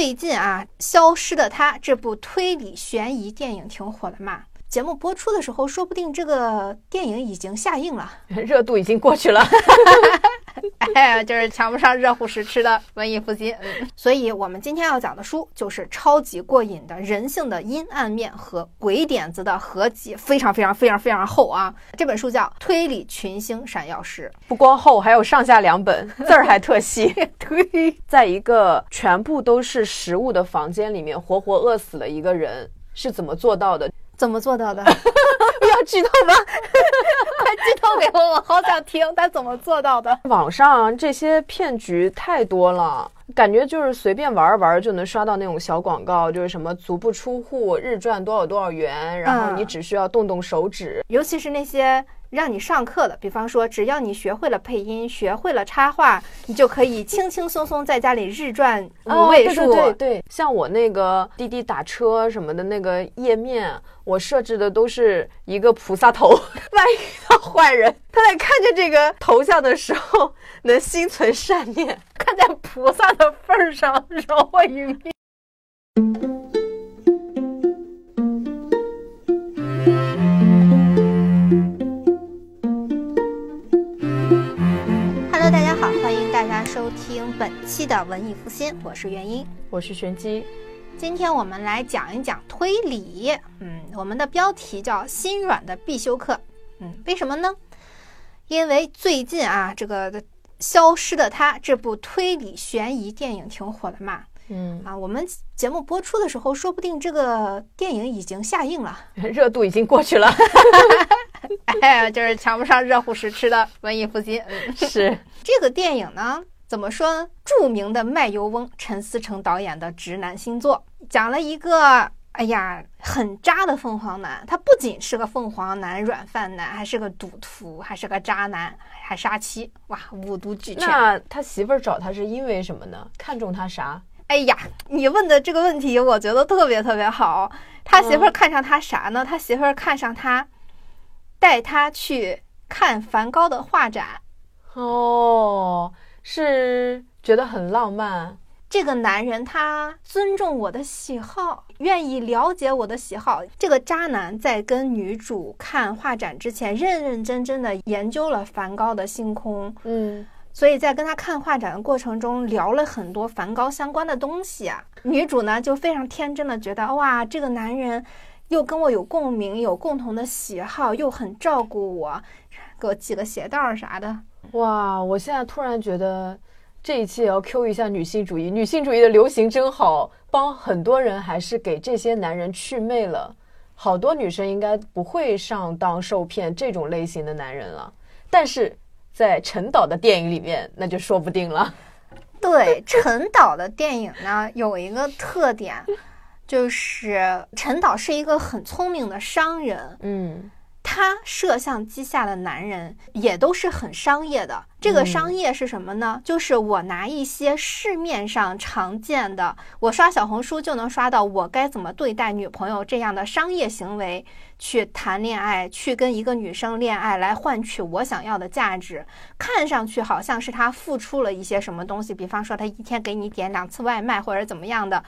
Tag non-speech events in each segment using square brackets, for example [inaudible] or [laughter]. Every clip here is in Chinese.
最近啊，《消失的她》这部推理悬疑电影挺火的嘛。节目播出的时候，说不定这个电影已经下映了，[laughs] 热度已经过去了。[laughs] [laughs] 哎，就是抢不上热乎时吃的文艺复兴。嗯，所以我们今天要讲的书就是超级过瘾的人性的阴暗面和鬼点子的合集，非常非常非常非常厚啊！这本书叫《推理群星闪耀时》，不光厚，还有上下两本，字儿还特细。[laughs] 对，[laughs] 在一个全部都是食物的房间里面，活活饿死了一个人，是怎么做到的？怎么做到的？剧透吗？[laughs] 快剧透给我，我好想听他怎么做到的。网上这些骗局太多了，感觉就是随便玩玩就能刷到那种小广告，就是什么足不出户日赚多少多少元，然后你只需要动动手指，尤其是那些。让你上课的，比方说，只要你学会了配音，学会了插画，你就可以轻轻松松在家里日赚五位数。对对对，像我那个滴滴打车什么的那个页面，我设置的都是一个菩萨头，[laughs] 万一遇到坏人，他在看见这个头像的时候，能心存善念，看在菩萨的份上，饶我一命。大家收听本期的文艺复兴，我是元英，我是玄机。今天我们来讲一讲推理。嗯，我们的标题叫“心软的必修课”。嗯，为什么呢？因为最近啊，这个《消失的她》这部推理悬疑电影挺火的嘛。嗯啊，我们节目播出的时候，说不定这个电影已经下映了，[laughs] 热度已经过去了。[laughs] 哎，就是抢不上热乎食吃的文艺复兴。[laughs] 嗯，是这个电影呢，怎么说？著名的卖油翁陈思诚导演的直男新作，讲了一个哎呀很渣的凤凰男。他不仅是个凤凰男、软饭男，还是个赌徒，还是个渣男，还杀妻。哇，五毒俱全。那他媳妇儿找他是因为什么呢？看中他啥？哎呀，你问的这个问题，我觉得特别特别好。他媳妇儿看上他啥呢？他媳妇儿看上他，带他去看梵高的画展。哦，是觉得很浪漫。这个男人他尊重我的喜好，愿意了解我的喜好。这个渣男在跟女主看画展之前，认认真真的研究了梵高的星空。嗯。所以在跟他看画展的过程中，聊了很多梵高相关的东西啊。女主呢就非常天真的觉得，哇，这个男人又跟我有共鸣，有共同的喜好，又很照顾我，给我系个鞋带儿啥的。哇，我现在突然觉得这一期也要 Q 一下女性主义，女性主义的流行真好，帮很多人还是给这些男人去魅了。好多女生应该不会上当受骗这种类型的男人了，但是。在陈导的电影里面，那就说不定了。对，陈导的电影呢，有一个特点，就是陈导是一个很聪明的商人。嗯。他摄像机下的男人也都是很商业的。这个商业是什么呢？就是我拿一些市面上常见的，我刷小红书就能刷到我该怎么对待女朋友这样的商业行为去谈恋爱，去跟一个女生恋爱，来换取我想要的价值。看上去好像是他付出了一些什么东西，比方说他一天给你点两次外卖或者怎么样的。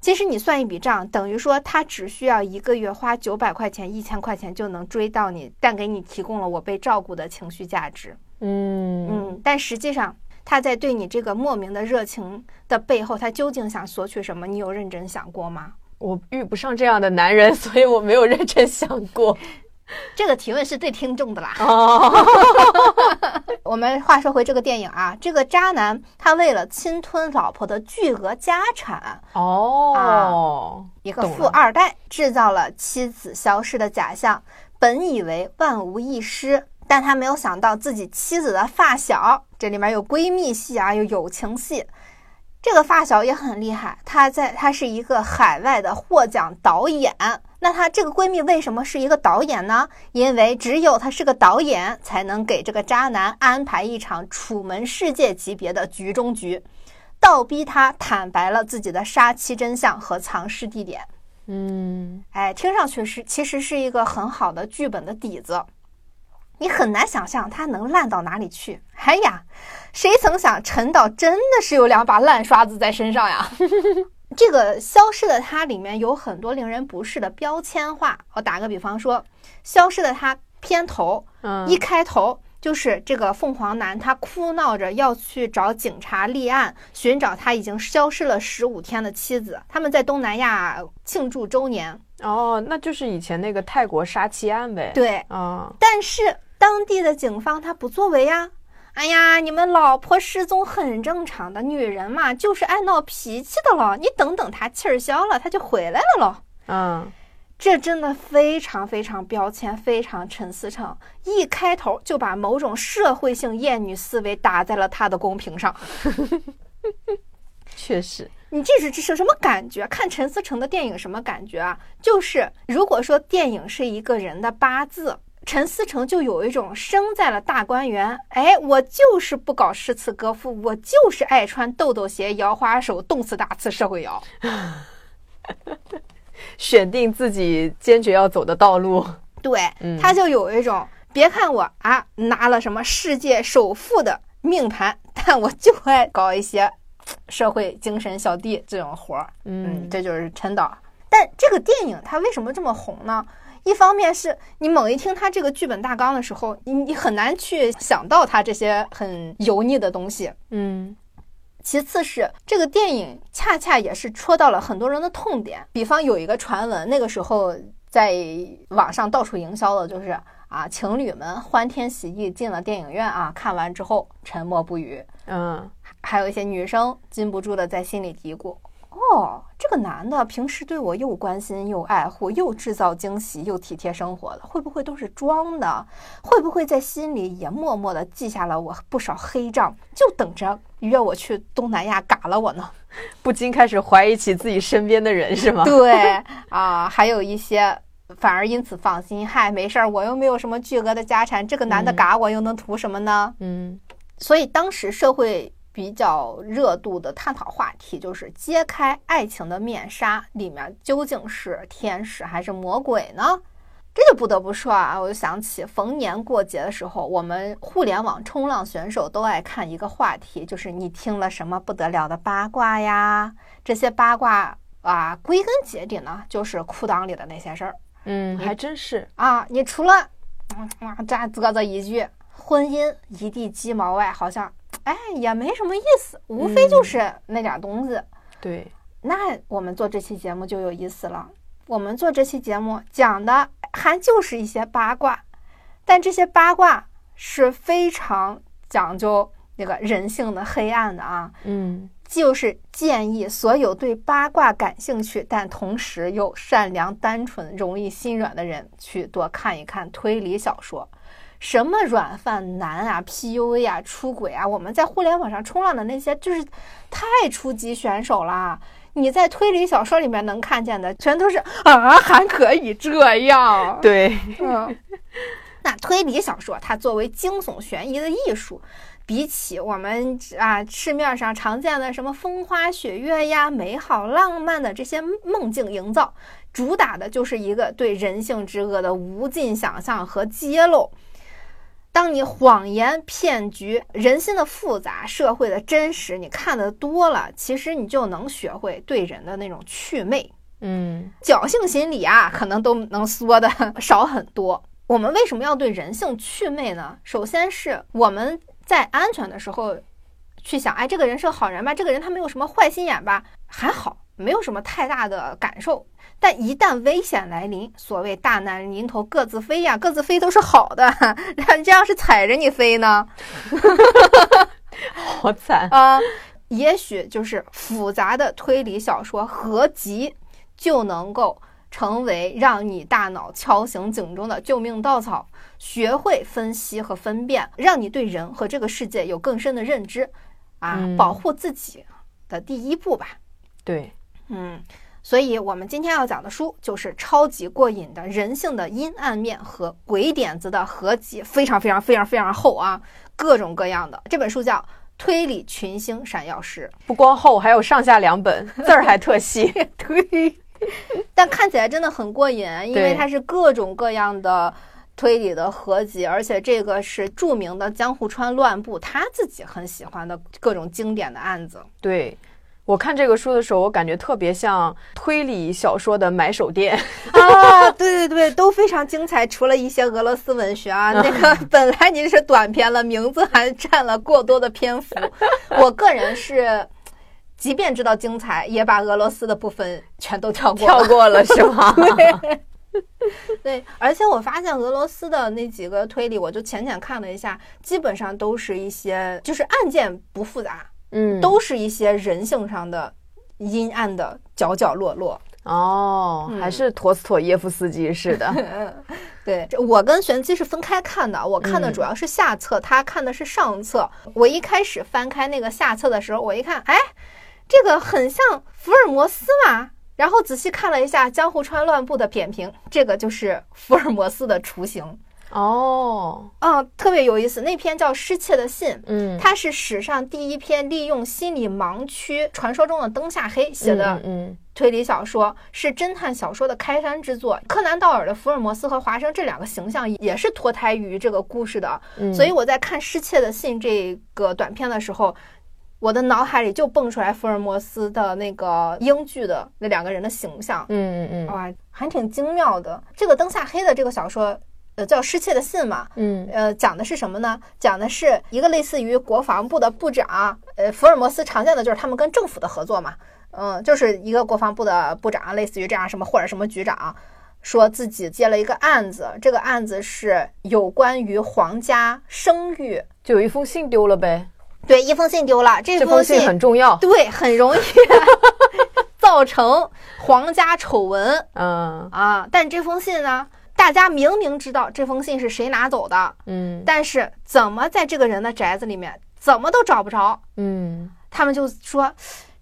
其实你算一笔账，等于说他只需要一个月花九百块钱、一千块钱就能追到你，但给你提供了我被照顾的情绪价值。嗯嗯，但实际上他在对你这个莫名的热情的背后，他究竟想索取什么？你有认真想过吗？我遇不上这样的男人，[laughs] 所以我没有认真想过。[laughs] 这个提问是对听众的啦。哦，我们话说回这个电影啊，这个渣男他为了侵吞老婆的巨额家产，哦，一个富二代制造了妻子消失的假象，本以为万无一失，但他没有想到自己妻子的发小，这里面有闺蜜戏啊，有友情戏。这个发小也很厉害，他在他是一个海外的获奖导演。那她这个闺蜜为什么是一个导演呢？因为只有她是个导演，才能给这个渣男安排一场楚门世界级别的局中局，倒逼他坦白了自己的杀妻真相和藏尸地点。嗯，哎，听上去是其实是一个很好的剧本的底子。你很难想象它能烂到哪里去。哎呀，谁曾想陈导真的是有两把烂刷子在身上呀？[laughs] 这个《消失的她》里面有很多令人不适的标签化。我打个比方说，《消失的她》片头嗯，一开头就是这个凤凰男，他哭闹着要去找警察立案，寻找他已经消失了十五天的妻子。他们在东南亚庆祝周年，哦，那就是以前那个泰国杀妻案呗。，对，啊，但是当地的警方他不作为呀。哎呀，你们老婆失踪很正常的，女人嘛就是爱闹脾气的了。你等等她气儿消了，她就回来了咯。嗯，这真的非常非常标签，非常陈思诚，一开头就把某种社会性厌女思维打在了他的公屏上。[laughs] 确实，你这是这是什么感觉？看陈思诚的电影什么感觉啊？就是如果说电影是一个人的八字，陈思诚就有一种生在了大观园，哎，我就是不搞诗词歌赋，我就是爱穿豆豆鞋、摇花手、动次打次社会摇。[laughs] 选定自己坚决要走的道路。对 [laughs] 嗯，他就有一种，别看我啊拿了什么世界首富的命盘，但我就爱搞一些社会精神小弟这种活儿。嗯，嗯，这就是陈导。但这个电影它为什么这么红呢？一方面是你猛一听他这个剧本大纲的时候，你你很难去想到他这些很油腻的东西。嗯，其次是这个电影恰恰也是戳到了很多人的痛点，比方有一个传闻，那个时候在网上到处营销的就是啊，情侣们欢天喜地进了电影院啊，看完之后沉默不语，嗯，还有一些女生禁不住的在心里嘀咕：哦，这个男的平时对我又关心又爱护，又制造惊喜又体贴生活的，会不会都是装的？会不会在心里也默默的记下了我不少黑账，就等着约我去东南亚嘎了我呢？不禁开始怀疑起自己身边的人，是吗？对啊，还有一些。反而因此放心，嗨，没事儿，我又没有什么巨额的家产，这个男的嗯嘎我又能图什么呢？嗯所以当时社会比较热度的探讨话题就是揭开爱情的面纱，里面究竟是天使还是魔鬼呢？这就不得不说啊，我就想起逢年过节的时候，我们互联网冲浪选手都爱看一个话题，就是你听了什么不得了的八卦呀？这些八卦啊，归根结底呢，就是裤裆里的那些事儿。嗯，还真是。啊，你除了嗯啊这啧啧一句婚姻一地鸡毛外，好像哎也没什么意思，无非就是那点东西。对，那我们做这期节目就有意思了。我们做这期节目讲的还就是一些八卦，但这些八卦是非常讲究那个人性的黑暗的啊。嗯就是建议所有对八卦感兴趣，但同时又善良、单纯、容易心软的人，去多看一看推理小说。什么软饭男啊、PUA 啊、出轨啊，我们在互联网上冲浪的那些，就是太初级选手啦。你在推理小说里面能看见的，全都是啊，还可以这样。对，嗯，那推理小说它作为惊悚悬疑的艺术，比起我们啊市面上常见的什么风花雪月呀、美好浪漫的这些梦境营造，主打的就是一个对人性之恶的无尽想象和揭露。当你谎言、骗局、人心的复杂、社会的真实，你看的多了，其实你就能学会对人的那种祛魅。嗯侥幸心理啊，可能都能缩的 [laughs] 少很多。我们为什么要对人性祛魅呢？首先是我们在安全的时候去想，哎，这个人是个好人吧？这个人他没有什么坏心眼吧？还好，没有什么太大的感受。但一旦危险来临，所谓大难临头各自飞呀，各自飞都是好的。人家要是踩着你飞呢？[laughs] 好惨。啊，也许就是复杂的推理小说合集就能够成为让你大脑敲醒警钟的救命稻草，学会分析和分辨，让你对人和这个世界有更深的认知，啊，嗯保护自己的第一步吧。对，嗯，所以我们今天要讲的书就是超级过瘾的人性的阴暗面和鬼点子的合集，非常非常非常非常厚啊，各种各样的。这本书叫《推理群星闪耀时不光厚，还有上下两本，字儿还特细。[laughs]》，对，但看起来真的很过瘾，因为它是各种各样的。推理的合集，而且这个是著名的江户川乱步他自己很喜欢的各种经典的案子。对，我看这个书的时候，我感觉特别像推理小说的买手店。[laughs] 啊，对对对，都非常精彩。除了一些俄罗斯文学啊，那个 [laughs] 本来您是短篇了，名字还占了过多的篇幅。我个人是，即便知道精彩，也把俄罗斯的部分全都跳过跳过了是吗？[laughs] 对，对，而且我发现俄罗斯的那几个推理，我就浅浅看了一下，基本上都是一些就是案件不复杂，嗯，都是一些人性上的阴暗的角角落落。哦，还是陀思妥耶夫斯基式的。[laughs] 对，这我跟玄机是分开看的，我看的主要是下册，他看的是上册。我一开始翻开那个下册的时候，我一看，哎，这个很像福尔摩斯嘛。然后仔细看了一下江户川乱步的扁平，这个就是福尔摩斯的雏形。哦，嗯，特别有意思。那篇叫《失窃的信》，嗯，它是史上第一篇利用心理盲区传说中的灯下黑写的嗯推理小说，是侦探小说的开山之作。柯南道尔的福尔摩斯和华生这两个形象也是脱胎于这个故事的。嗯，所以我在看《失窃的信》这个短片的时候，我的脑海里就蹦出来福尔摩斯的那个英剧的那两个人的形象。嗯嗯嗯哇，还挺精妙的。这个灯下黑的这个小说，呃，叫《失窃的信》嘛，嗯呃，讲的是什么呢？讲的是一个类似于国防部的部长，呃，福尔摩斯常见的就是他们跟政府的合作嘛，嗯，就是一个国防部的部长，类似于这样什么或者什么局长，说自己接了一个案子，这个案子是有关于皇家声誉，就有一封信丢了呗，对，一封信丢了，这这封信很重要。对，很容易 [laughs] 造成皇家丑闻嗯啊。但这封信呢，大家明明知道这封信是谁拿走的，嗯。但是怎么在这个人的宅子里面怎么都找不着，嗯。他们就说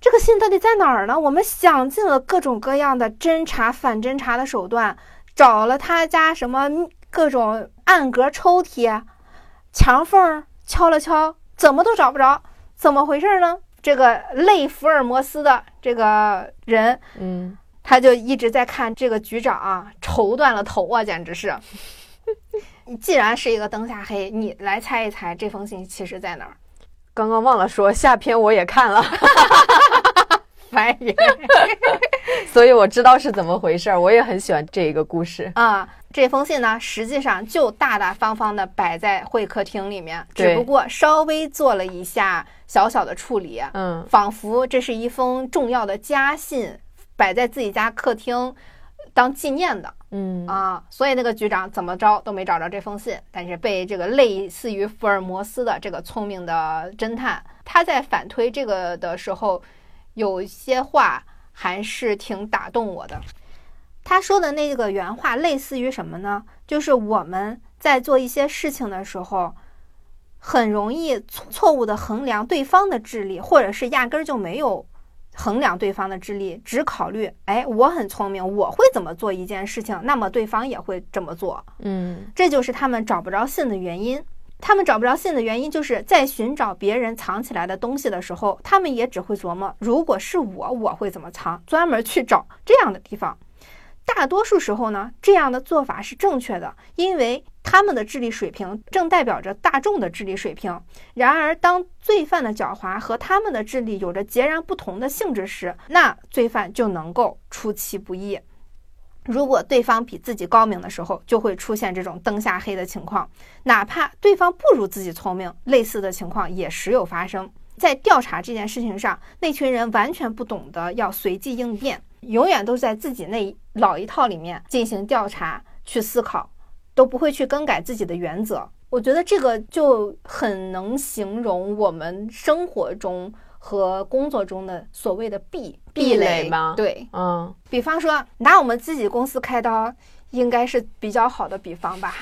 这个信到底在哪儿呢？我们想尽了各种各样的侦查、反侦查的手段，找了他家什么各种暗格抽屉、墙缝儿敲了敲，怎么都找不着，怎么回事呢？这个类福尔摩斯的这个人，嗯，他就一直在看这个局长啊，愁断了头啊，简直是。你 [laughs] 既然是一个灯下黑，你来猜一猜这封信其实在哪儿？刚刚忘了说，下篇我也看了，[laughs] 烦人 [laughs] 所以我知道是怎么回事儿。我也很喜欢这一个故事。啊！这封信呢，实际上就大大方方的摆在会客厅里面，只不过稍微做了一下小小的处理，嗯仿佛这是一封重要的家信，摆在自己家客厅当纪念的。嗯啊，所以那个局长怎么着都没找着这封信，但是被这个类似于福尔摩斯的这个聪明的侦探，他在反推这个的时候，有一些话还是挺打动我的。他说的那个原话类似于什么呢？就是我们在做一些事情的时候，很容易错错误的衡量对方的智力，或者是压根儿就没有衡量对方的智力，只考虑，哎，我很聪明，我会怎么做一件事情，那么对方也会这么做。嗯这就是他们找不着信的原因。他们找不着信的原因，就是在寻找别人藏起来的东西的时候，他们也只会琢磨，如果是我，我会怎么藏，专门去找这样的地方。大多数时候呢，这样的做法是正确的，因为他们的智力水平正代表着大众的智力水平。然而，当罪犯的狡猾和他们的智力有着截然不同的性质时，那罪犯就能够出其不意。如果对方比自己高明的时候，就会出现这种灯下黑的情况。哪怕对方不如自己聪明，类似的情况也时有发生。在调查这件事情上，那群人完全不懂得要随机应变，永远都在自己那老一套里面进行调查、去思考，都不会去更改自己的原则。我觉得这个就很能形容我们生活中和工作中的所谓的壁壁垒。垒吗？对，嗯。比方说拿我们自己公司开刀，应该是比较好的比方吧。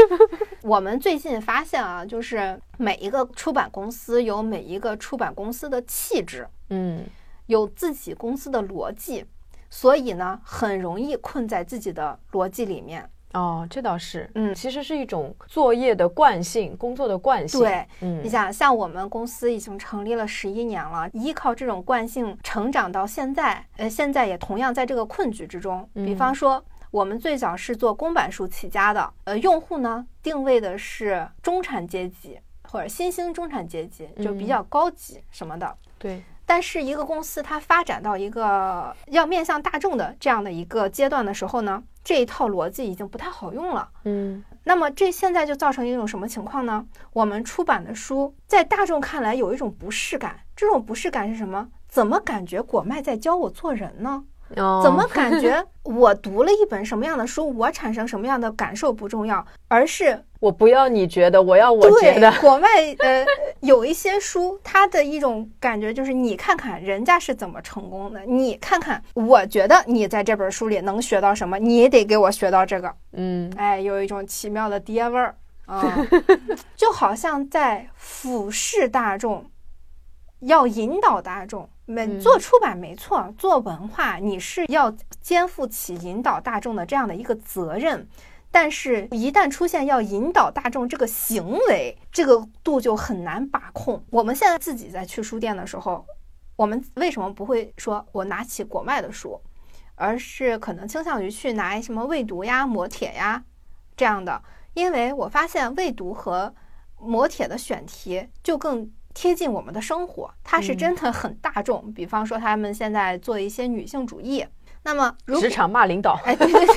[laughs] 我们最近发现啊，就是每一个出版公司有每一个出版公司的气质，嗯。有自己公司的逻辑，所以呢，很容易困在自己的逻辑里面。哦，这倒是，嗯其实是一种作业的惯性，工作的惯性。对，嗯你想，像我们公司已经成立了十一年了，依靠这种惯性成长到现在，呃，现在也同样在这个困局之中。比嗯方说，我们最早是做公版书起家的，呃，用户呢定位的是中产阶级或者新兴中产阶级，就比嗯较高级什么的。对，但是一个公司它发展到一个要面向大众的这样的一个阶段的时候呢，这一套逻辑已经不太好用了。嗯那么这现在就造成一种什么情况呢？我们出版的书在大众看来有一种不适感，这种不适感是什么？怎么感觉果麦在教我做人呢？哦 [laughs] 怎么感觉我读了一本什么样的书，我产生什么样的感受不重要，而是我不要你觉得，我要我觉得。国外呃有一些书，它的一种感觉就是你看看人家是怎么成功的，你看看，我觉得你在这本书里能学到什么，你得给我学到这个。嗯哎，有一种奇妙的爹味儿 [laughs] 啊，就好像在俯视大众，要引导大众。没嗯做出版没错，做文化你是要肩负起引导大众的这样的一个责任。但是，一旦出现要引导大众这个行为，这个度就很难把控。我们现在自己在去书店的时候，我们为什么不会说我拿起国外的书，而是可能倾向于去拿什么未读呀、磨铁呀这样的？因为我发现未读和磨铁的选题就更贴近我们的生活，它是真的很大众。比方说，他们现在做一些女性主义，那么如职场骂领导，哎，对对对对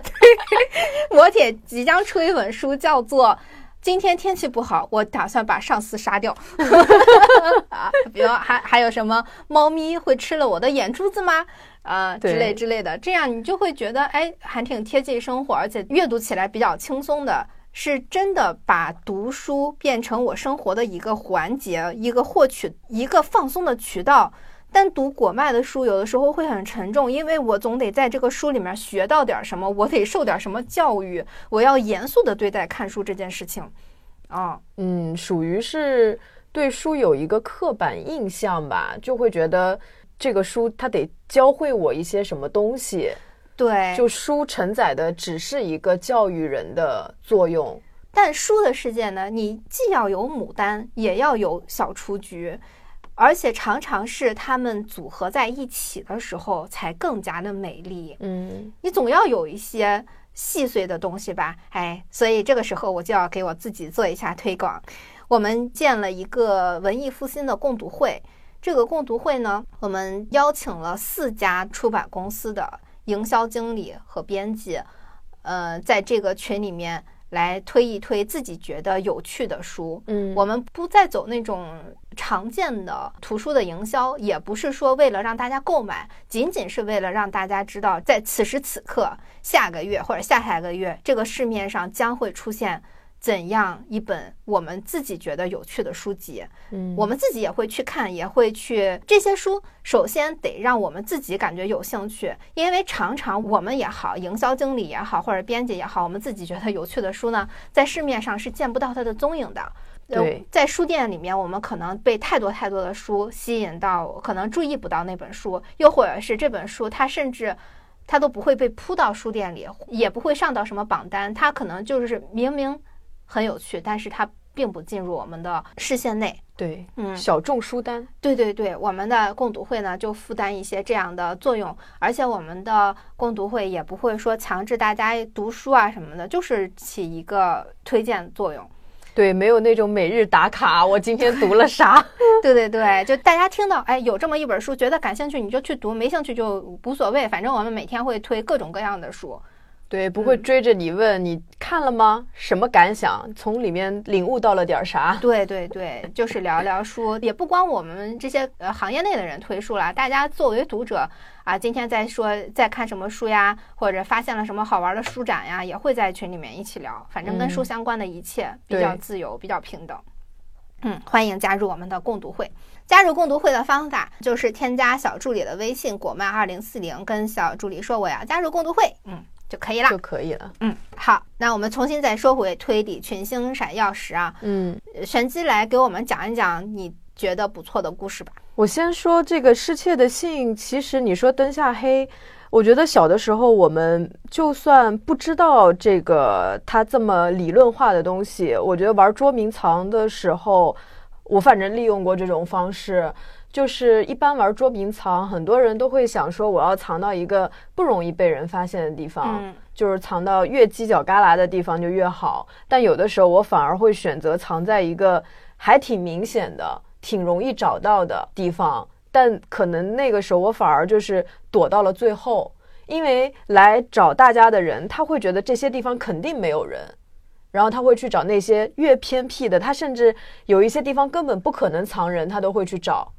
对，磨铁 [laughs] 即将出一本书，叫做《今天天气不好，我打算把上司杀掉》[laughs] [laughs] 啊，比如还还有什么猫咪会吃了我的眼珠子吗？啊，之类之类的，这样你就会觉得哎，还挺贴近生活，而且阅读起来比较轻松的。是真的把读书变成我生活的一个环节，一个获取、一个放松的渠道。单读果麦的书，有的时候会很沉重，因为我总得在这个书里面学到点什么，我得受点什么教育，我要严肃的对待看书这件事情。啊、嗯，属于是对书有一个刻板印象吧，就会觉得这个书它得教会我一些什么东西，对，就书承载的只是一个教育人的作用。但书的世界呢，你既要有牡丹，也要有小雏菊，而且常常是它们组合在一起的时候才更加的美丽。嗯你总要有一些细碎的东西吧？哎，所以这个时候我就要给我自己做一下推广。我们建了一个文艺复兴的共读会，这个共读会呢，我们邀请了四家出版公司的营销经理和编辑，呃，在这个群里面来推一推自己觉得有趣的书。嗯我们不再走那种常见的图书的营销，也不是说为了让大家购买，仅仅是为了让大家知道，在此时此刻、下个月或者下下个月，这个市面上将会出现怎样一本我们自己觉得有趣的书籍。嗯我们自己也会去看，也会去这些书。首先得让我们自己感觉有兴趣，因为常常我们也好，营销经理也好，或者编辑也好，我们自己觉得有趣的书呢，在市面上是见不到它的踪影的。呃对在书店里面，我们可能被太多太多的书吸引到，可能注意不到那本书，又或者是这本书它甚至它都不会被铺到书店里，也不会上到什么榜单，它可能就是明明很有趣，但是它并不进入我们的视线内。对，嗯，小众书单，对对对，我们的共读会呢就负担一些这样的作用，而且我们的共读会也不会说强制大家读书啊什么的，就是起一个推荐作用。对，没有那种每日打卡，我今天读了啥？对对对，就大家听到哎有这么一本书，觉得感兴趣你就去读，没兴趣就无所谓，反正我们每天会推各种各样的书。对，不会追着你问你看了吗？什么感想？从里面领悟到了点啥？对对对，就是聊聊书，也不光我们这些呃行业内的人推书了，大家作为读者啊，今天在说在看什么书呀，或者发现了什么好玩的书展呀，也会在群里面一起聊。反正跟书嗯相关的一切比较自由，比较平等。嗯，欢迎加入我们的共读会。加入共读会的方法就是添加小助理的微信“果麦二零四零”，跟小助理说我要加入共读会，嗯就可以了就。可以了。嗯，好，那我们重新再说回推理群星闪耀时啊，嗯，呃玄机来给我们讲一讲你觉得不错的故事吧。我先说这个失窃的信，其实你说灯下黑，我觉得小的时候我们就算不知道这个它这么理论化的东西，我觉得玩捉迷藏的时候，我反正利用过这种方式。就是一般玩捉迷藏，很多人都会想说，我要藏到一个不容易被人发现的地方，嗯就是藏到越犄角旮旯的地方就越好。但有的时候我反而会选择藏在一个还挺明显的挺容易找到的地方，但可能那个时候我反而就是躲到了最后，因为来找大家的人，他会觉得这些地方肯定没有人，然后他会去找那些越偏僻的，他甚至有一些地方根本不可能藏人，他都会去找。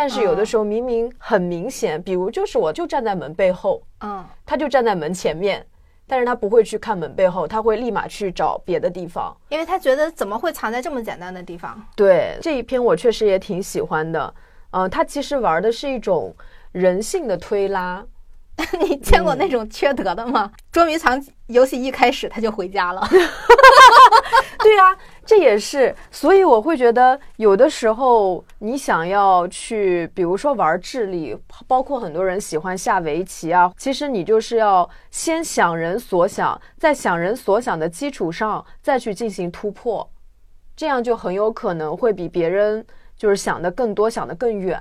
但是有的时候明明很明显，比如就是我就站在门背后，嗯，他就站在门前面，但是他不会去看门背后，他会立马去找别的地方。因为他觉得怎么会藏在这么简单的地方？对这一篇我确实也挺喜欢的，呃，他其实玩的是一种人性的推拉，[laughs] 你见过那种缺德的吗？捉迷藏游戏一开始他就回家了，[laughs] 对啊，这也是，所以我会觉得有的时候你想要去，比如说玩智力，包括很多人喜欢下围棋啊，其实你就是要先想人所想，在想人所想的基础上再去进行突破，这样就很有可能会比别人就是想的更多，想的更远。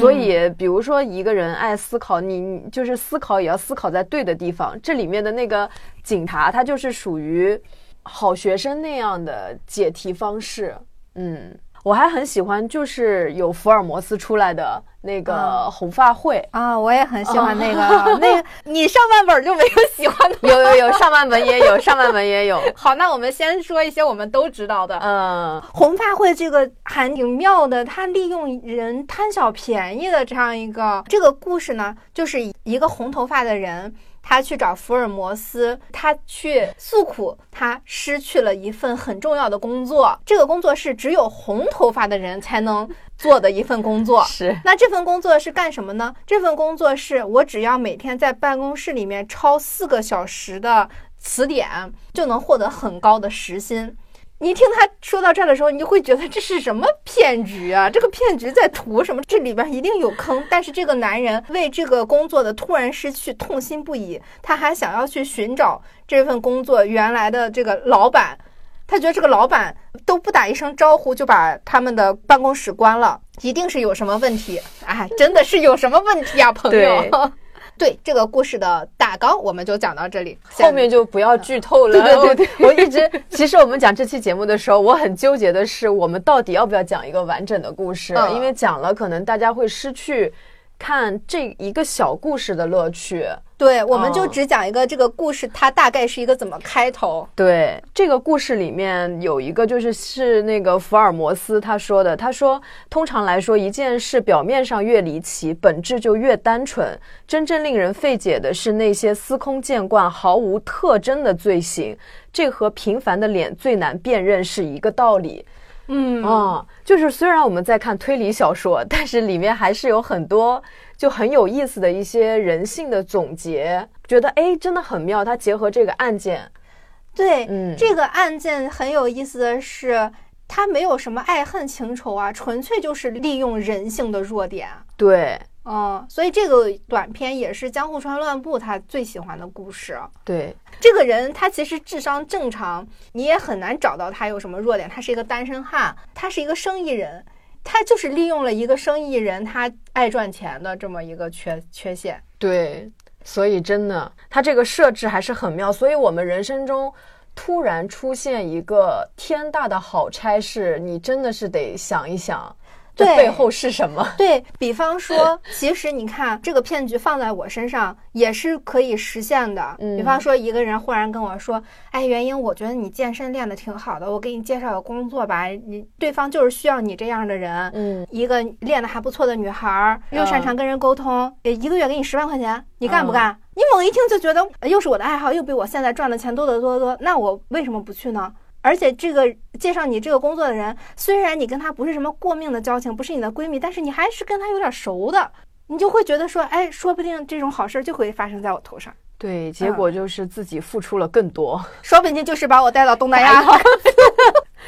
所以，比如说一个人爱思考，你就是思考也要思考在对的地方。这里面的那个警察，他就是属于好学生那样的解题方式。嗯，我还很喜欢，就是有福尔摩斯出来的那个红发会啊，我也很喜欢那个。[laughs] 那个你上半本就没有喜欢的？有有有，上半本也有，[laughs] 上半本也有。好，那我们先说一些我们都知道的。嗯，红发会这个还挺妙的，他利用人贪小便宜的这样一个这个故事呢，就是一个红头发的人。他去找福尔摩斯，他去诉苦，他失去了一份很重要的工作。这个工作是只有红头发的人才能做的一份工作。是，那这份工作是干什么呢？这份工作是我只要每天在办公室里面抄四个小时的词典，就能获得很高的时薪。你听他说到这儿的时候，你就会觉得这是什么骗局啊？[laughs] 这个骗局在图什么？这里边一定有坑。但是这个男人为这个工作的突然失去痛心不已，他还想要去寻找这份工作原来的这个老板。他觉得这个老板都不打一声招呼就把他们的办公室关了，一定是有什么问题。哎，真的是有什么问题啊，朋友。对这个故事的大纲，我们就讲到这里，后面就不要剧透了。对对对，我一直其实我们讲这期节目的时候，我很纠结的是，我们到底要不要讲一个完整的故事？因为讲了，可能大家会失去。看这一个小故事的乐趣，对，我们就只讲一个这个故事，它大概是一个怎么开头。对，这个故事里面有一个就是是那个福尔摩斯他说的，他说，通常来说，一件事表面上越离奇，本质就越单纯。真正令人费解的是那些司空见惯、毫无特征的罪行，这和平凡的脸最难辨认是一个道理。嗯啊，就是虽然我们在看推理小说，但是里面还是有很多就很有意思的一些人性的总结，觉得哎真的很妙。它结合这个案件，对，嗯，这个案件很有意思的是，它没有什么爱恨情仇啊，纯粹就是利用人性的弱点。对。哦，所以这个短片也是江户川乱步他最喜欢的故事。对，这个人他其实智商正常，你也很难找到他有什么弱点。他是一个单身汉，他是一个生意人，他就是利用了一个生意人他爱赚钱的这么一个缺缺陷。对，所以真的他这个设置还是很妙。所以我们人生中突然出现一个天大的好差事，你真的是得想一想。这背后是什么？[laughs] 对比方说，其实你看这个骗局放在我身上也是可以实现的。比方说，一个人忽然跟我说：“哎，元英，我觉得你健身练得挺好的，我给你介绍个工作吧。”你对方就是需要你这样的人。嗯，一个练得还不错的女孩，又擅长跟人沟通，一个月给你十万块钱，你干不干？你猛一听就觉得又是我的爱好，又比我现在赚的钱多得多得多，那我为什么不去呢？而且这个介绍你这个工作的人，虽然你跟他不是什么过命的交情，不是你的闺蜜，但是你还是跟他有点熟的，你就会觉得说，哎，说不定这种好事就会发生在我头上。对，结果就是自己付出了更多，说不定就是把我带到东南亚。[laughs] [laughs] [laughs]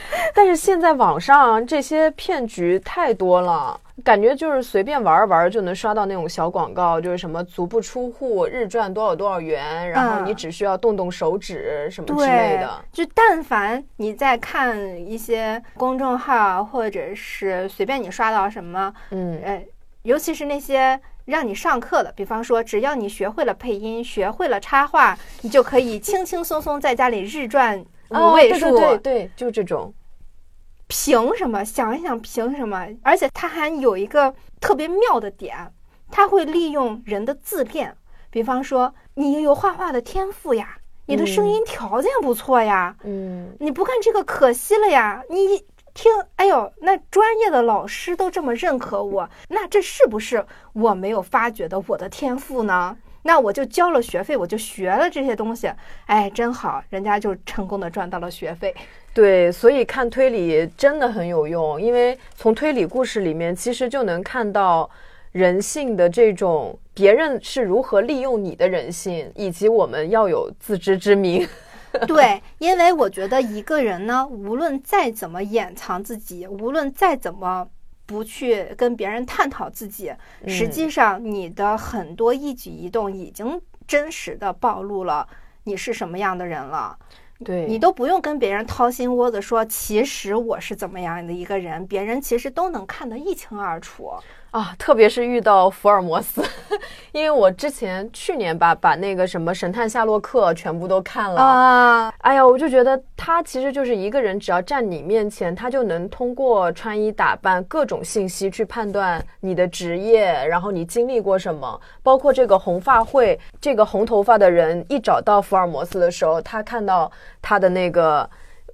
[laughs] 但是现在网上这些骗局太多了。感觉就是随便玩玩就能刷到那种小广告，就是什么足不出户日赚多少多少元，然后你只需要动动手指什么之类的。就但凡你在看一些公众号，或者是随便你刷到什么，嗯，呃，尤其是那些让你上课的，比方说只要你学会了配音，学会了插画，你就可以轻轻松松在家里日赚五位数。对对对，就这种。凭什么？想一想，凭什么？而且他还有一个特别妙的点，他会利用人的自恋，比方说你有画画的天赋呀，你的声音条件不错呀，嗯，你不干这个可惜了呀，你。听，哎呦，那专业的老师都这么认可我，那这是不是我没有发掘的我的天赋呢？那我就交了学费，我就学了这些东西，哎，真好，人家就成功的赚到了学费。[laughs] 对，所以看推理真的很有用，因为从推理故事里面其实就能看到人性的这种别人是如何利用你的人性，以及我们要有自知之明。[laughs] 对，因为我觉得一个人呢，无论再怎么掩藏自己，无论再怎么不去跟别人探讨自己，实际上你的很多一举一动已经真实的暴露了你是什么样的人了。对你都不用跟别人掏心窝子说，其实我是怎么样的一个人，别人其实都能看得一清二楚。啊，特别是遇到福尔摩斯，因为我之前去年吧，把那个什么神探夏洛克全部都看了啊。哎呀，我就觉得他其实就是一个人，只要站你面前，他就能通过穿衣打扮各种信息去判断你的职业，然后你经历过什么。包括这个红发会，这个红头发的人一找到福尔摩斯的时候，他看到他的那个。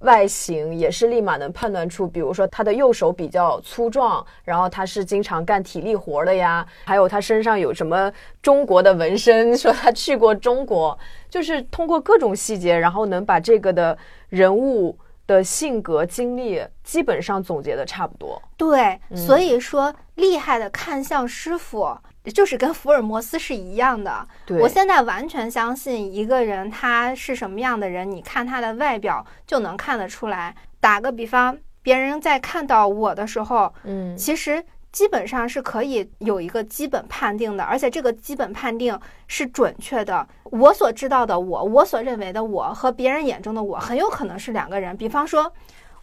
外形也是立马能判断出，比如说他的右手比较粗壮，然后他是经常干体力活的呀，还有他身上有什么中国的纹身，说他去过中国，就是通过各种细节，然后能把这个的人物的性格经历基本上总结的差不多。对，所以说厉害的看相师傅。就是跟福尔摩斯是一样的。我现在完全相信一个人他是什么样的人，你看他的外表就能看得出来。打个比方，别人在看到我的时候，嗯，其实基本上是可以有一个基本判定的，而且这个基本判定是准确的。我所知道的我，我所认为的我和别人眼中的我，很有可能是两个人。比方说。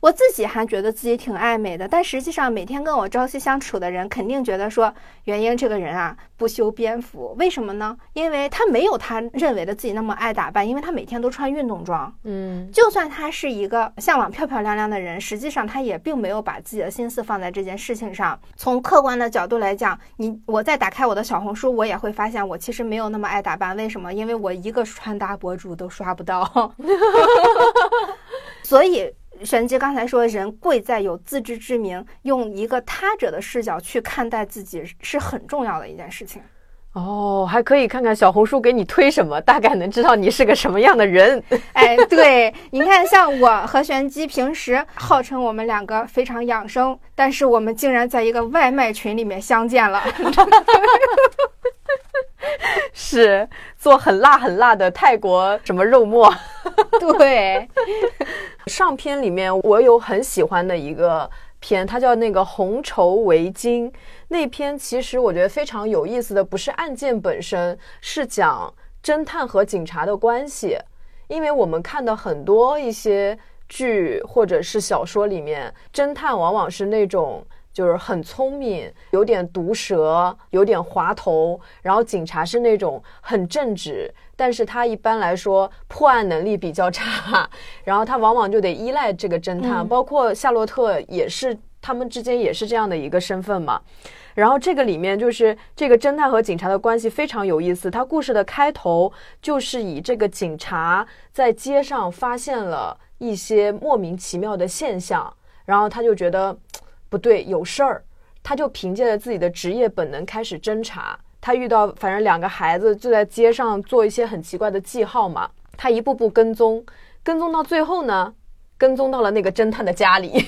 我自己还觉得自己挺爱美的，但实际上每天跟我朝夕相处的人肯定觉得说，元英这个人啊不修边幅，为什么呢？因为他没有他认为的自己那么爱打扮，因为他每天都穿运动装。嗯，就算他是一个向往漂漂亮亮的人，实际上他也并没有把自己的心思放在这件事情上。从客观的角度来讲，你我再打开我的小红书，我也会发现我其实没有那么爱打扮。为什么？因为我一个穿搭博主都刷不到，[laughs] [laughs] 所以。玄机刚才说，人贵在有自知之明，用一个他者的视角去看待自己是很重要的一件事情。哦，还可以看看小红书给你推什么，大概能知道你是个什么样的人。[laughs] 哎，对，你看，像我和玄机平时号称我们两个非常养生，但是我们竟然在一个外卖群里面相见了。[laughs] [laughs] 是做很辣很辣的泰国什么肉末？[laughs] 对，[laughs] 上篇里面我有很喜欢的一个篇，它叫那个红绸围巾。那篇其实我觉得非常有意思的，不是案件本身，是讲侦探和警察的关系。因为我们看到很多一些剧或者是小说里面，侦探往往是那种。就是很聪明，有点毒舌，有点滑头。然后警察是那种很正直，但是他一般来说破案能力比较差。然后他往往就得依赖这个侦探，包括夏洛特也是，他们之间也是这样的一个身份嘛。然后这个里面就是这个侦探和警察的关系非常有意思。他故事的开头就是以这个警察在街上发现了一些莫名其妙的现象，然后他就觉得。不对，有事儿，他就凭借着自己的职业本能开始侦查。他遇到反正两个孩子就在街上做一些很奇怪的记号嘛，他一步步跟踪，跟踪到最后呢，跟踪到了那个侦探的家里，[laughs]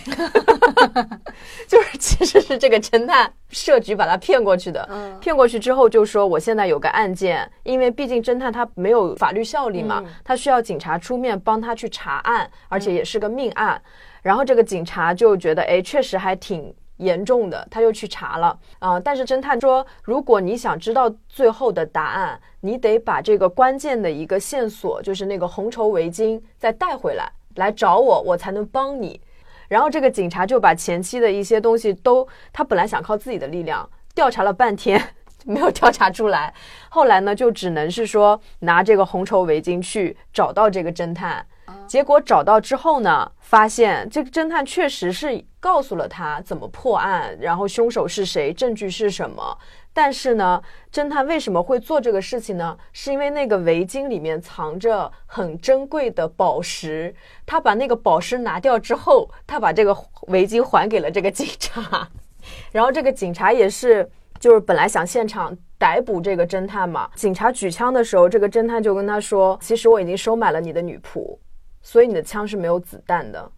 [laughs] 就是其实是这个侦探设局把他骗过去的。骗过去之后就说我现在有个案件，因为毕竟侦探他没有法律效力嘛，他需要警察出面帮他去查案，而且也是个命案。然后这个警察就觉得，哎，确实还挺严重的，他就去查了啊。但是侦探说，如果你想知道最后的答案，你得把这个关键的一个线索，就是那个红绸围巾，再带回来，来找我，我才能帮你。然后这个警察就把前期的一些东西都，他本来想靠自己的力量调查了半天，[laughs] 没有调查出来。后来呢，就只能是说拿这个红绸围巾去找到这个侦探。结果找到之后呢，发现这个侦探确实是告诉了他怎么破案，然后凶手是谁，证据是什么。但是呢，侦探为什么会做这个事情呢？是因为那个围巾里面藏着很珍贵的宝石，他把那个宝石拿掉之后，他把这个围巾还给了这个警察，[laughs] 然后这个警察也是，就是本来想现场逮捕这个侦探嘛。警察举枪的时候，这个侦探就跟他说：“其实我已经收买了你的女仆，所以你的枪是没有子弹的。”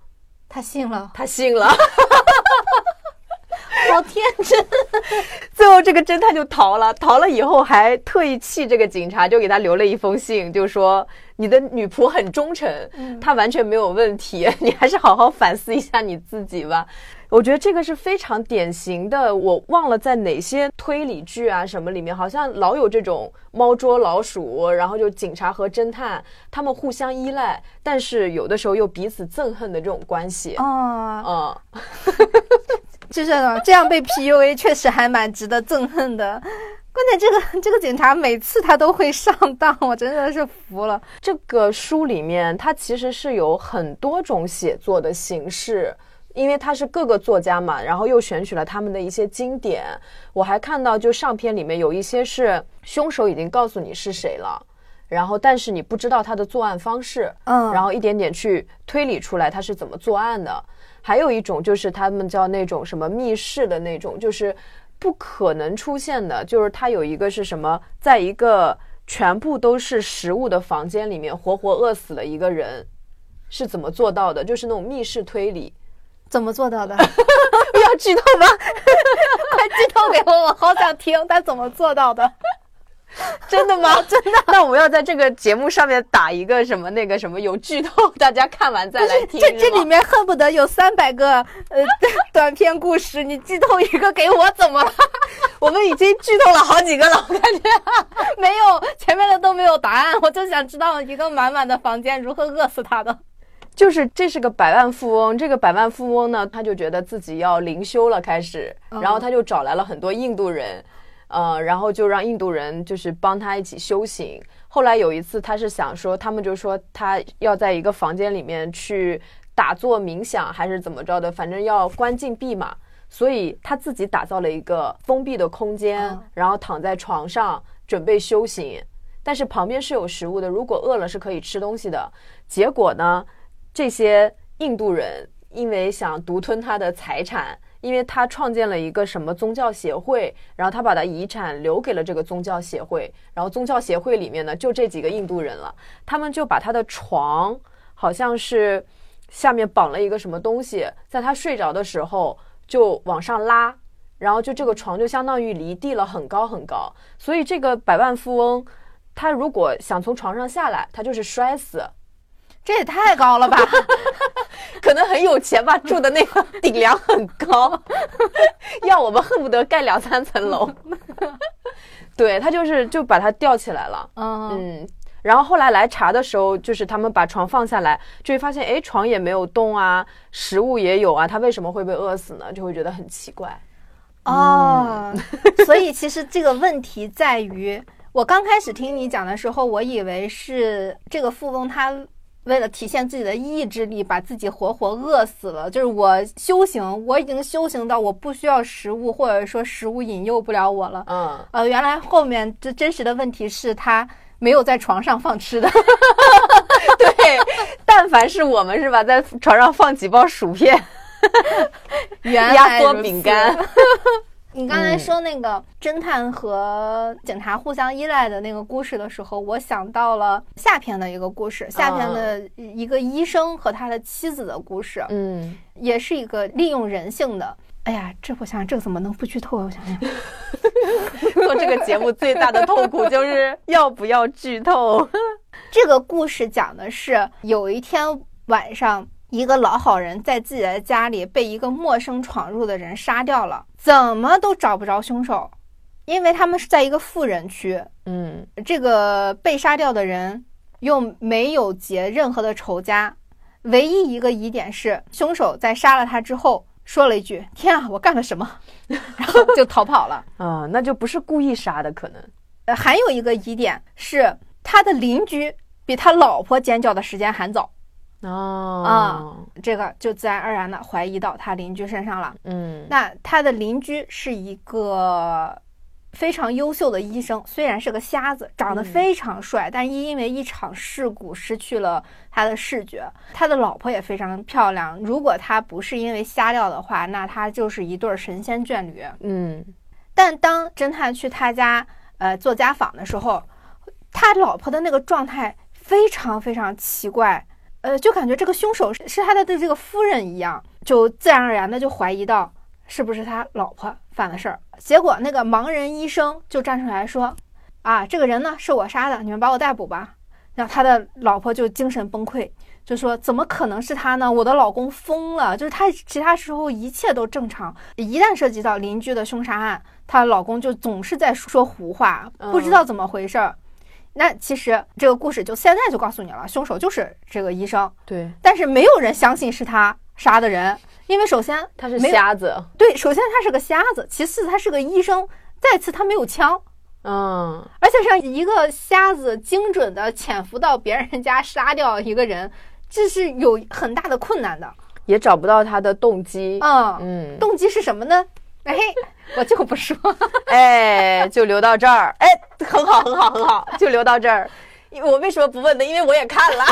他信了，他信了。[laughs] 好天真，最后这个侦探就逃了，逃了以后还特意气这个警察，就给他留了一封信，就说你的女仆很忠诚，她完全没有问题，[laughs] 你还是好好反思一下你自己吧。我觉得这个是非常典型的，我忘了在哪些推理剧啊什么里面，好像老有这种猫捉老鼠，然后就警察和侦探他们互相依赖，但是有的时候又彼此憎恨的这种关系。啊，嗯。[laughs] 就是这样被 PUA，确实还蛮值得憎恨的。关键这个 [laughs] 这个警察每次他都会上当，我真的是服了。这个书里面它其实是有很多种写作的形式，因为他是各个作家嘛，然后又选取了他们的一些经典。我还看到就上篇里面有一些是凶手已经告诉你是谁了，然后但是你不知道他的作案方式，嗯，然后一点点去推理出来他是怎么作案的。还有一种就是他们叫那种什么密室的那种，就是不可能出现的，就是他有一个是什么，在一个全部都是食物的房间里面活活饿死了一个人，是怎么做到的？就是那种密室推理，怎么做到的？[laughs] 要剧透吗？[laughs] 快剧透给我，我好想听他怎么做到的。[laughs] 真的吗？真的？那我们要在这个节目上面打一个什么那个什么有剧透，大家看完再来听。这这里面恨不得有三百个呃短篇故事，你剧透一个给我怎么了？我们已经剧透了好几个了，我感觉没有前面的都没有答案，我就想知道一个满满的房间如何饿死他的。就是这是个百万富翁，这个百万富翁呢，他就觉得自己要灵修了，开始，然后他就找来了很多印度人。呃，然后就让印度人就是帮他一起修行。后来有一次，他是想说，他们就说他要在一个房间里面去打坐冥想，还是怎么着的，反正要关禁闭嘛。所以他自己打造了一个封闭的空间，然后躺在床上准备修行。但是旁边是有食物的，如果饿了是可以吃东西的。结果呢，这些印度人因为想独吞他的财产。因为他创建了一个什么宗教协会，然后他把他遗产留给了这个宗教协会，然后宗教协会里面呢就这几个印度人了，他们就把他的床好像是下面绑了一个什么东西，在他睡着的时候就往上拉，然后就这个床就相当于离地了很高很高，所以这个百万富翁他如果想从床上下来，他就是摔死。这也太高了吧？[laughs] 可能很有钱吧，住的那个顶梁很高，[laughs] 要我们恨不得盖两三层楼。[laughs] 对他就是就把它吊起来了。嗯，然后后来来查的时候，就是他们把床放下来，就会发现，哎，床也没有动啊，食物也有啊，他为什么会被饿死呢？就会觉得很奇怪。哦，所以其实这个问题在于，我刚开始听你讲的时候，我以为是这个富翁他。为了体现自己的意志力，把自己活活饿死了。就是我修行，我已经修行到我不需要食物，或者说食物引诱不了我了。嗯，呃，原来后面这真实的问题是他没有在床上放吃的。[laughs] 对，但凡是我们是吧，在床上放几包薯片、压缩饼干。[laughs] 你刚才说那个侦探和警察互相依赖的那个故事的时候，我想到了下篇的一个故事，下篇的一个医生和他的妻子的故事，嗯，也是一个利用人性的。哎呀，这我想想，这个怎么能不剧透啊？我想想，[laughs] 做这个节目最大的痛苦就是要不要剧透。这个故事讲的是有一天晚上。一个老好人在自己的家里被一个陌生闯入的人杀掉了，怎么都找不着凶手，因为他们是在一个富人区。嗯，这个被杀掉的人又没有结任何的仇家，唯一一个疑点是凶手在杀了他之后说了一句：“天啊，我干了什么？” [laughs] 然后就逃跑了。[laughs] 啊，那就不是故意杀的可能。呃，还有一个疑点是他的邻居比他老婆尖叫的时间还早。哦，这个就自然而然的怀疑到他邻居身上了。嗯，那他的邻居是一个非常优秀的医生，虽然是个瞎子，长得嗯非常帅，但因为一场事故失去了他的视觉。他的老婆也非常漂亮，如果他不是因为瞎掉的话，那他就是一对儿神仙眷侣。嗯，但当侦探去他家呃做家访的时候，他老婆的那个状态非常非常奇怪，呃，就感觉这个凶手是是他的的这个夫人一样，就自然而然的就怀疑到是不是他老婆犯的事儿。结果那个盲人医生就站出来说：“啊，这个人呢是我杀的，你们把我逮捕吧。”然后他的老婆就精神崩溃，就说：“怎么可能是他呢？我的老公疯了，就是他其他时候一切都正常，一旦涉及到邻居的凶杀案，她老公就总是在说胡话，不知道怎么回事儿。那其实这个故事就现在就告诉你了，凶手就是这个医生，对，但是没有人相信是他杀的人，因为首先他是瞎子，对，首先他是个瞎子，其次他是个医生，再次他没有枪，嗯，而且让一个瞎子精准的潜伏到别人家杀掉一个人，这是有很大的困难的。也找不到他的动机，嗯，嗯，动机是什么呢？哎，我就不说。[laughs] 哎，就留到这儿，哎，很好，很好，很好，就留到这儿。我为什么不问呢？因为我也看了，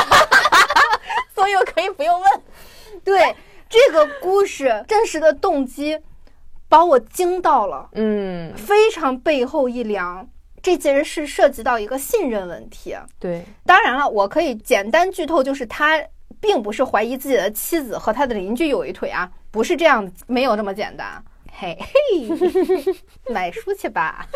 [laughs] 所以我可以不用问。对这个故事真实的动机，把我惊到了，嗯，非常背后一凉。这其实是涉及到一个信任问题。对，当然了，我可以简单剧透，就是他并不是怀疑自己的妻子和他的邻居有一腿啊，不是这样，没有这么简单。嘿嘿，买书去吧。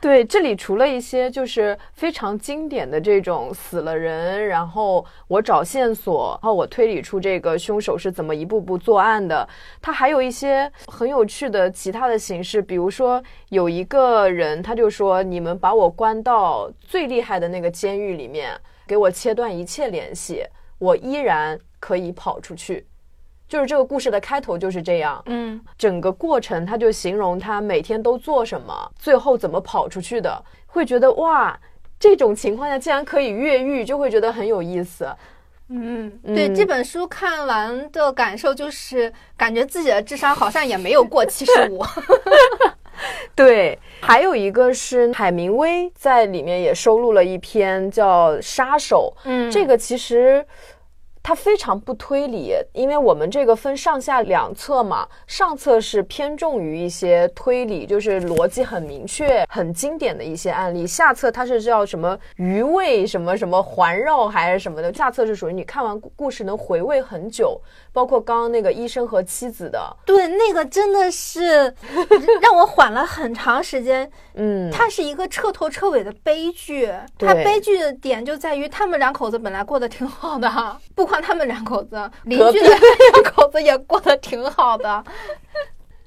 对，这里除了一些就是非常经典的这种死了人，然后我找线索，然后我推理出这个凶手是怎么一步步作案的，它还有一些很有趣的其他的形式，比如说有一个人他就说：“你们把我关到最厉害的那个监狱里面，给我切断一切联系，我依然可以跑出去。”就是这个故事的开头就是这样，嗯，整个过程，他就形容他每天都做什么，最后怎么跑出去的，会觉得哇，这种情况下竟然可以越狱，就会觉得很有意思。嗯，对，嗯这本书看完的感受就是，感觉自己的智商好像也没有过七十五。[laughs] 对，还有一个是海明威在里面也收录了一篇叫《杀手》，嗯这个其实。它非常不推理，因为我们这个分上下两册嘛，上册是偏重于一些推理，就是逻辑很明确、很经典的一些案例；下册它是叫什么余味、什么什么环绕还是什么的，下册是属于你看完故故事能回味很久，包括刚刚那个医生和妻子的，对，那个真的是 [laughs] 让我缓了很长时间。嗯，它是一个彻头彻尾的悲剧。对。它悲剧的点就在于他们两口子本来过得挺好的，[laughs] 不光他们两口子，邻居的两口子也过得挺好的，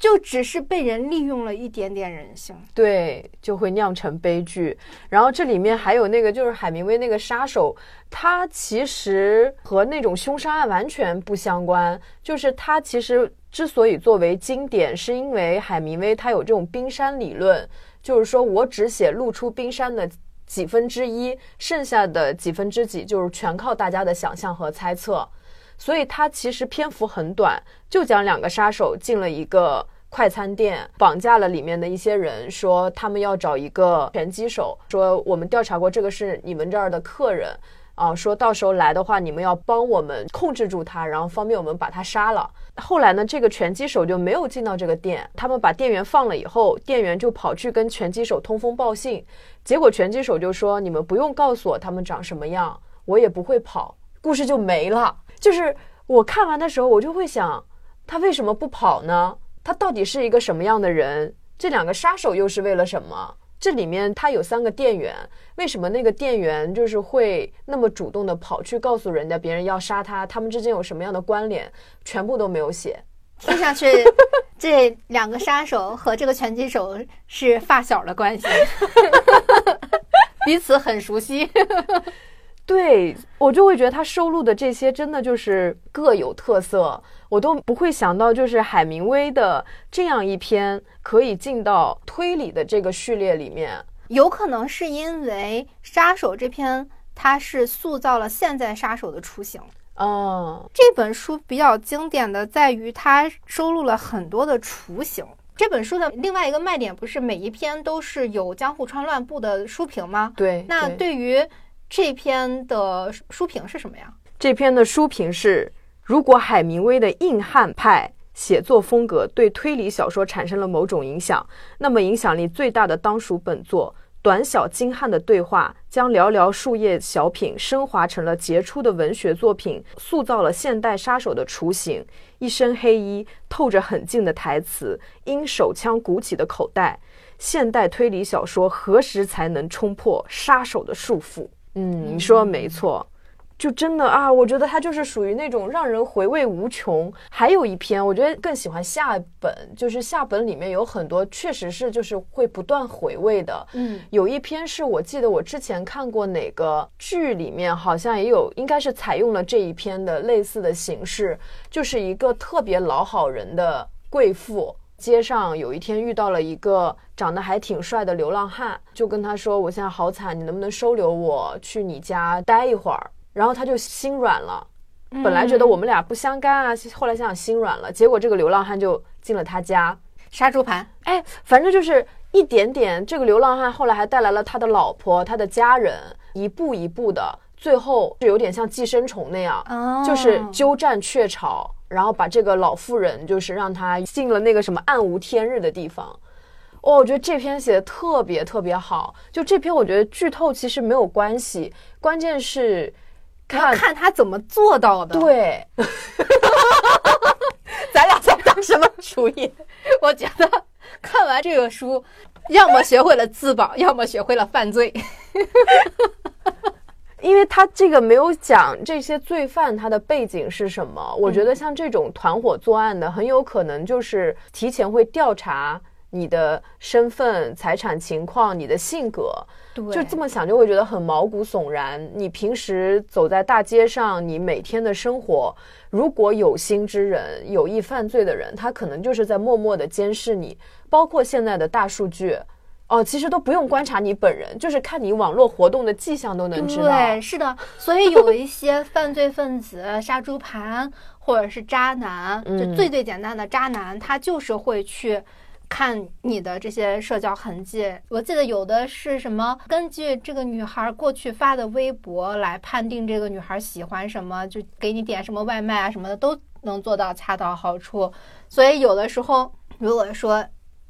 就只是被人利用了一点点人性。对，就会酿成悲剧。然后这里面还有那个，就是海明威那个杀手，他其实和那种凶杀案完全不相关。就是他其实之所以作为经典，是因为海明威他有这种冰山理论，就是说我只写露出冰山的。几分之一，剩下的几分之几就是全靠大家的想象和猜测，所以它其实篇幅很短，就讲两个杀手进了一个快餐店，绑架了里面的一些人，说他们要找一个拳击手，说我们调查过这个是你们这儿的客人啊，说到时候来的话，你们要帮我们控制住他，然后方便我们把他杀了。后来呢，这个拳击手就没有进到这个店，他们把店员放了以后，店员就跑去跟拳击手通风报信，结果拳击手就说：“你们不用告诉我他们长什么样，我也不会跑。”故事就没了。就是我看完的时候，我就会想，他为什么不跑呢？他到底是一个什么样的人？这两个杀手又是为了什么？这里面他有三个店员，为什么那个店员就是会那么主动的跑去告诉人家别人要杀他？他们之间有什么样的关联？全部都没有写。听上去，这两个杀手和这个拳击手是发小的关系，[laughs] 彼此很熟悉。对我就会觉得他收录的这些真的就是各有特色，我都不会想到就是海明威的这样一篇可以进到推理的这个序列里面。有可能是因为《杀手》这篇它是塑造了现在杀手的雏形。哦，这本书比较经典的在于它收录了很多的雏形。这本书的另外一个卖点不是每一篇都是有江户川乱步的书评吗？对，那对于这篇的书评是什么呀？这篇的书评是：如果海明威的硬汉派写作风格对推理小说产生了某种影响，那么影响力最大的当属本作。短小精悍的对话将寥寥数页小品升华成了杰出的文学作品，塑造了现代杀手的雏形。一身黑衣，透着狠劲的台词，因手枪鼓起的口袋。现代推理小说何时才能冲破杀手的束缚？嗯，你说没错。就真的啊，我觉得它就是属于那种让人回味无穷。还有一篇，我觉得更喜欢下本，就是下本里面有很多确实是就是会不断回味的。嗯，有一篇是我记得我之前看过哪个剧里面好像也有，应该是采用了这一篇的类似的形式，就是一个特别老好人的贵妇，街上有一天遇到了一个长得还挺帅的流浪汉，就跟他说：“我现在好惨，你能不能收留我去你家待一会儿？”然后他就心软了，本来觉得我们俩不相干啊，后来想想心软了，结果这个流浪汉就进了他家杀猪盘。哎，反正就是一点点。这个流浪汉后来还带来了他的老婆、他的家人，一步一步的，最后就有点像寄生虫那样，就是鸠占鹊巢，然后把这个老妇人就是让她进了那个什么暗无天日的地方。哦，我觉得这篇写的特别特别好。就这篇，我觉得剧透其实没有关系，关键是。看看他怎么做到的。对，[laughs] 咱俩在打什么主意？[laughs] 我觉得看完这个书，要么学会了自保，要么学会了犯罪。[laughs] 因为他这个没有讲这些罪犯他的背景是什么。我觉得像这种团伙作案的，很有可能就是提前会调查你的身份、财产情况、你的性格。就这么想，就会觉得很毛骨悚然。你平时走在大街上，你每天的生活，如果有心之人有意犯罪的人，他可能就是在默默的监视你。包括现在的大数据，哦，其实都不用观察你本人，就是看你网络活动的迹象都能知道。对，是的。所以有一些犯罪分子、杀猪盘或者是渣男，就最最简单的渣男，他就是会去。看你的这些社交痕迹，我记得有的是什么，根据这个女孩过去发的微博来判定这个女孩喜欢什么，就给你点什么外卖啊什么的都能做到恰到好处。所以有的时候，如果说，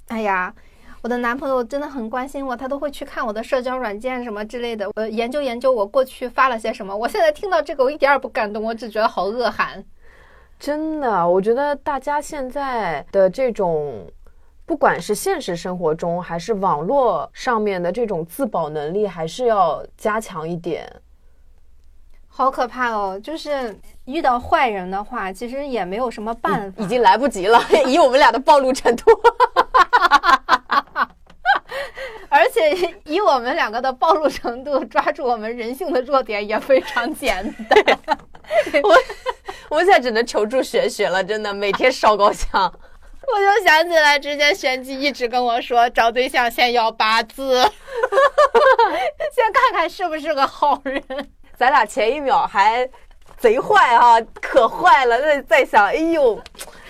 哎呀，我的男朋友真的很关心我，他都会去看我的社交软件什么之类的，我研究研究我过去发了些什么。我现在听到这个，我一点也不感动，我只觉得好恶寒。真的，我觉得大家现在的这种。不管是现实生活中还是网络上面的这种自保能力，还是要加强一点。好可怕哦！就是遇到坏人的话，其实也没有什么办法，已经来不及了。[laughs] 以我们俩的暴露程度，[laughs] 而且以我们两个的暴露程度，抓住我们人性的弱点也非常简单。[laughs] 我我现在只能求助玄学了，真的每天烧高香。[laughs] 我就想起来，之前玄机一直跟我说，找对象先要八字，[laughs] 先看看是不是个好人。咱俩前一秒还贼坏啊，可坏了，那在想，哎呦。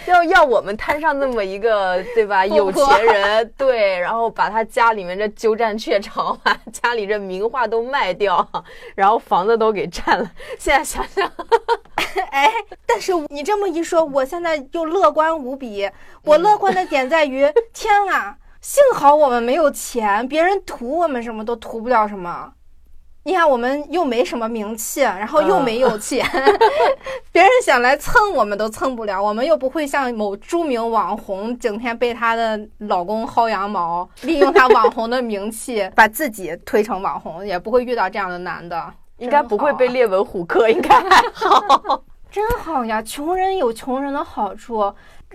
要要我们摊上那么一个，[laughs] 对吧？有钱人，对，然后把他家里面这鸠占鹊巢把，家里这名画都卖掉，[laughs] 然后房子都给占了。现在想想，[laughs] 哎，但是你这么一说，我现在又乐观无比。我乐观的点在于，天啊，幸好我们没有钱，别人图我们什么都图不了什么。你看，我们又没什么名气，然后又没有钱，[laughs] 别人想来蹭我们都蹭不了。我们又不会像某著名网红，整天被她的老公薅羊毛，利用她网红的名气 [laughs] 把自己推成网红，也不会遇到这样的男的。应该不会被列为虎克，应该还好。[laughs] 真好呀，穷人有穷人的好处。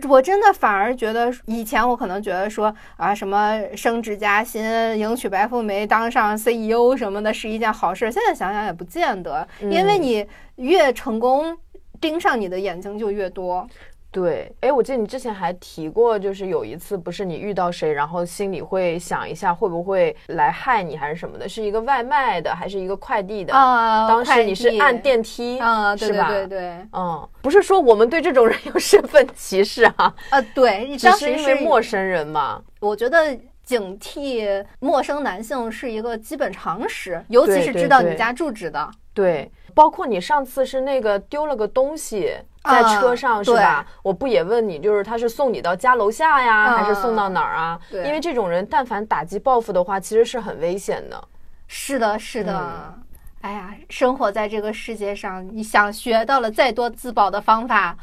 我真的反而觉得，以前我可能觉得说啊，什么升职加薪、迎娶白富美、当上 CEO 什么的，是一件好事。现在想想也不见得，因为你越成功，盯上你的眼睛就越多。对，哎，我记得你之前还提过，就是有一次不是你遇到谁，然后心里会想一下会不会来害你还是什么的，是一个外卖的还是一个快递的？啊，当时你是按电梯，啊，对对是吧？对对，嗯，不是说我们对这种人有身份歧视啊，呃，对，你当时是因为陌生人嘛。我觉得警惕陌生男性是一个基本常识，尤其是对对对知道你家住址的。对，包括你上次是那个丢了个东西在啊车上、是吧？我不也问你，就是他是送你到家楼下呀，啊还是送到哪儿啊？因为这种人，但凡打击报复的话，其实是很危险的。是的，是的。嗯哎呀，生活在这个世界上，你想学到了再多自保的方法，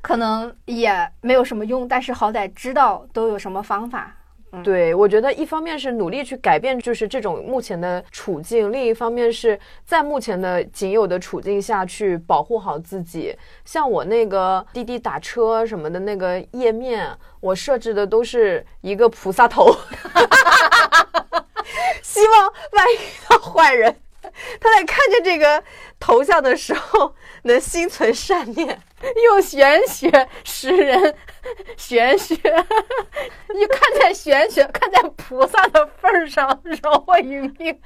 可能也没有什么用。但是好歹知道都有什么方法。对，我觉得一方面是努力去改变，就是这种目前的处境；另一方面是在目前的仅有的处境下去保护好自己。像我那个滴滴打车什么的那个页面，我设置的都是一个菩萨头，[laughs] 希望万一遇到坏人，他在看见这个头像的时候能心存善念。用玄学识人，[laughs] 玄学，[laughs] 你看在玄学，看在菩萨的份儿上，饶我一命。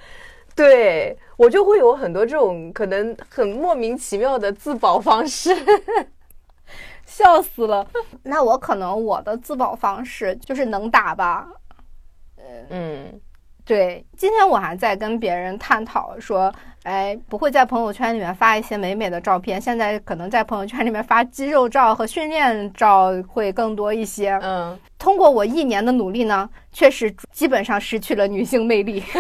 对我就会有很多这种可能很莫名其妙的自保方式。[laughs] 笑死了。那我可能我的自保方式就是能打吧。嗯对，今天我还在跟别人探讨说，哎，不会在朋友圈里面发一些美美的照片，现在可能在朋友圈里面发肌肉照和训练照会更多一些。嗯，通过我一年的努力呢，确实基本上失去了女性魅力。[laughs]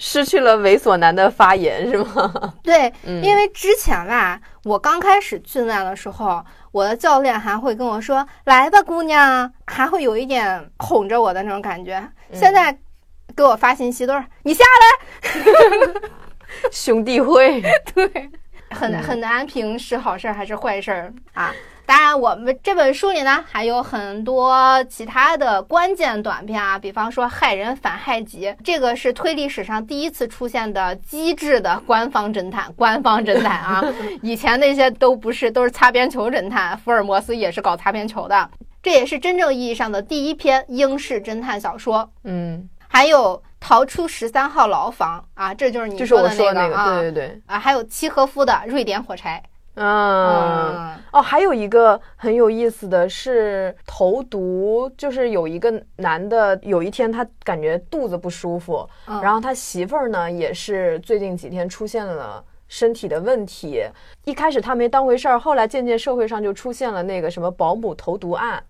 失去了猥琐男的发言是吗？[laughs] 对，嗯因为之前吧，我刚开始训练的时候，我的教练还会跟我说：“来吧，姑娘。”还会有一点哄着我的那种感觉。现在给我发信息都是“你下来 [laughs] 兄弟会，”，[laughs] 对，很很难评是好事儿还是坏事儿啊。当然，我们这本书里呢还有很多其他的关键短片啊，比方说害人反害己，这个是推理史上第一次出现的机智的官方侦探。官方侦探啊，[laughs] 以前那些都不是，都是擦边球侦探。福尔摩斯也是搞擦边球的，这也是真正意义上的第一篇英式侦探小说。嗯，还有逃出十三号牢房啊，这就是你说的那个，那啊对对对，啊，还有契诃夫的《瑞典火柴》。嗯。哦，还有一个很有意思的是投毒，就是有一个男的，有一天他感觉肚子不舒服，嗯然后他媳妇儿呢也是最近几天出现了。身体的问题，一开始他没当回事儿，后来渐渐社会上就出现了那个什么保姆投毒案，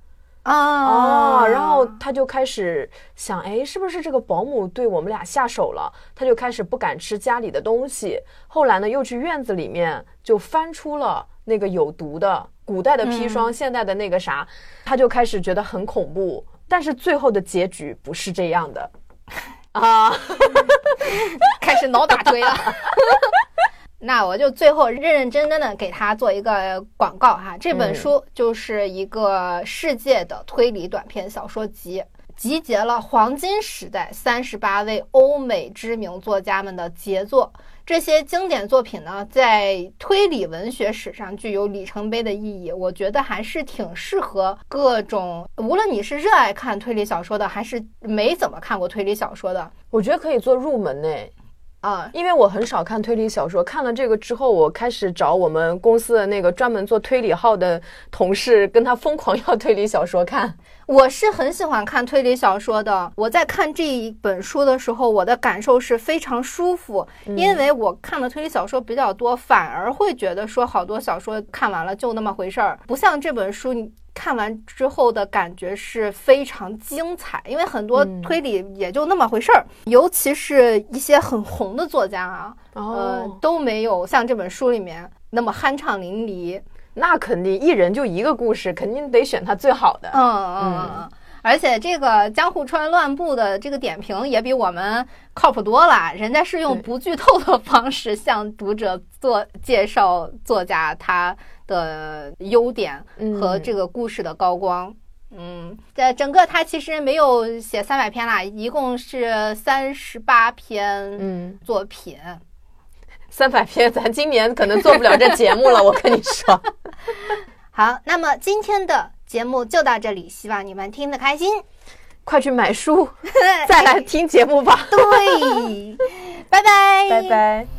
啊哦，然后他就开始想，哎，是不是这个保姆对我们俩下手了？他就开始不敢吃家里的东西。后来呢，又去院子里面就翻出了那个有毒的古代的砒霜，现代的那个啥，他就开始觉得很恐怖。但是最后的结局不是这样的 [laughs] 啊，[laughs] 开始脑打推了。[laughs] 那我就最后认认真真的给他做一个广告哈，这本嗯书就是一个世界的推理短篇小说集，集结了黄金时代三十八位欧美知名作家们的杰作。这些经典作品呢，在推理文学史上具有里程碑的意义。我觉得还是挺适合各种，无论你是热爱看推理小说的，还是没怎么看过推理小说的我觉得可以做入门呢。啊，因为我很少看推理小说，看了这个之后，我开始找我们公司的那个专门做推理号的同事，跟他疯狂要推理小说看。我是很喜欢看推理小说的。我在看这一本书的时候，我的感受是非常舒服，因为我看的推理小说比较多，反而会觉得说好多小说看完了就那么回事儿，不像这本书你。看完之后的感觉是非常精彩，因为很多推理也就那么回事儿，尤其是一些很红的作家啊，呃哦，，都没有像这本书里面那么酣畅淋漓。那肯定一人就一个故事，肯定得选他最好的。嗯嗯嗯嗯。而且这个江户川乱步的这个点评也比我们靠谱多了，人家是用不剧透的方式向读者做介绍作家他的优点和嗯这个故事的高光。嗯，在整个他其实没有写三百篇啦，一共是三十八篇嗯，作品。三百篇，咱今年可能做不了这节目了，我跟你说。[laughs] 好，那么今天的节目就到这里，希望你们听得开心。快去买书，[laughs] 再来听节目吧。对，拜拜，拜拜。